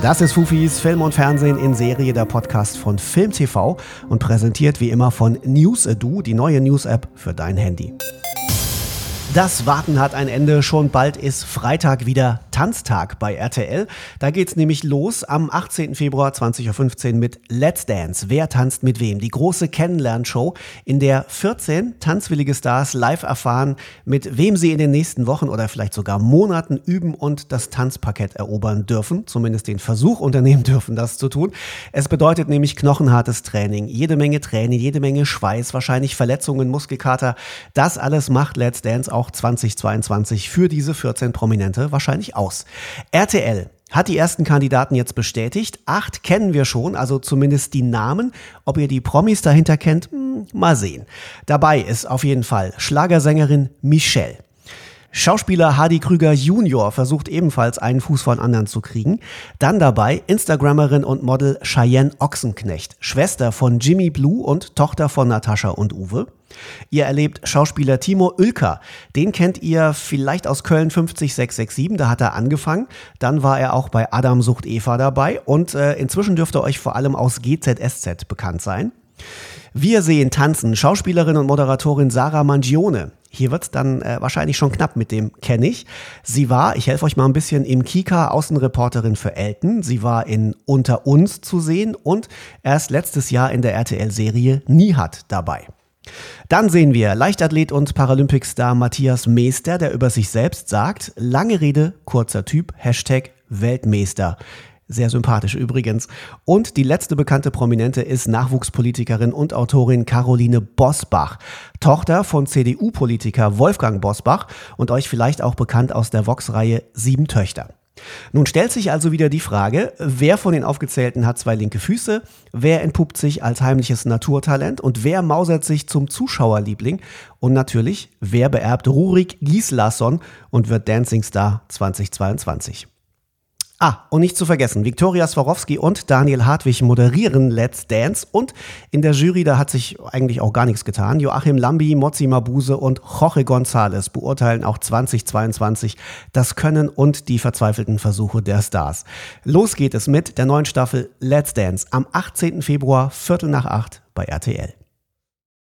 Das ist Fufis Film und Fernsehen in Serie, der Podcast von Film TV und präsentiert wie immer von News-Edu, die neue News-App für dein Handy. Das Warten hat ein Ende. Schon bald ist Freitag wieder Tanztag bei RTL. Da geht's nämlich los am 18. Februar 20.15 Uhr mit Let's Dance. Wer tanzt mit wem? Die große Kennenlernshow, in der 14 tanzwillige Stars live erfahren, mit wem sie in den nächsten Wochen oder vielleicht sogar Monaten üben und das Tanzparkett erobern dürfen. Zumindest den Versuch unternehmen dürfen, das zu tun. Es bedeutet nämlich knochenhartes Training. Jede Menge Training, jede Menge Schweiß, wahrscheinlich Verletzungen, Muskelkater. Das alles macht Let's Dance auch 2022 für diese 14 Prominente wahrscheinlich aus. RTL hat die ersten Kandidaten jetzt bestätigt. Acht kennen wir schon, also zumindest die Namen. Ob ihr die Promis dahinter kennt, hm, mal sehen. Dabei ist auf jeden Fall Schlagersängerin Michelle. Schauspieler Hardy Krüger Jr. versucht ebenfalls einen Fuß von anderen zu kriegen. Dann dabei Instagrammerin und Model Cheyenne Ochsenknecht, Schwester von Jimmy Blue und Tochter von Natascha und Uwe. Ihr erlebt Schauspieler Timo Oelker. Den kennt ihr vielleicht aus Köln 50667, da hat er angefangen. Dann war er auch bei Adam sucht Eva dabei und äh, inzwischen dürfte euch vor allem aus GZSZ bekannt sein. Wir sehen tanzen Schauspielerin und Moderatorin Sarah Mangione. Hier wird's dann äh, wahrscheinlich schon knapp mit dem kenne ich. Sie war, ich helfe euch mal ein bisschen, im Kika Außenreporterin für Elton. Sie war in Unter uns zu sehen und erst letztes Jahr in der RTL-Serie Nihat dabei. Dann sehen wir Leichtathlet und Paralympicstar Matthias Meester, der über sich selbst sagt, lange Rede, kurzer Typ, Hashtag Weltmeister. Sehr sympathisch übrigens. Und die letzte bekannte Prominente ist Nachwuchspolitikerin und Autorin Caroline Bosbach, Tochter von CDU-Politiker Wolfgang Bosbach und euch vielleicht auch bekannt aus der Vox-Reihe Sieben Töchter. Nun stellt sich also wieder die Frage, wer von den Aufgezählten hat zwei linke Füße, wer entpuppt sich als heimliches Naturtalent und wer mausert sich zum Zuschauerliebling und natürlich, wer beerbt Rurik Gislason und wird Dancing Star 2022. Ah, und nicht zu vergessen, Viktoria Swarovski und Daniel Hartwig moderieren Let's Dance und in der Jury, da hat sich eigentlich auch gar nichts getan. Joachim Lambi, Mozzi Mabuse und Jorge González beurteilen auch 2022 das Können und die verzweifelten Versuche der Stars. Los geht es mit der neuen Staffel Let's Dance am 18. Februar, Viertel nach acht bei RTL.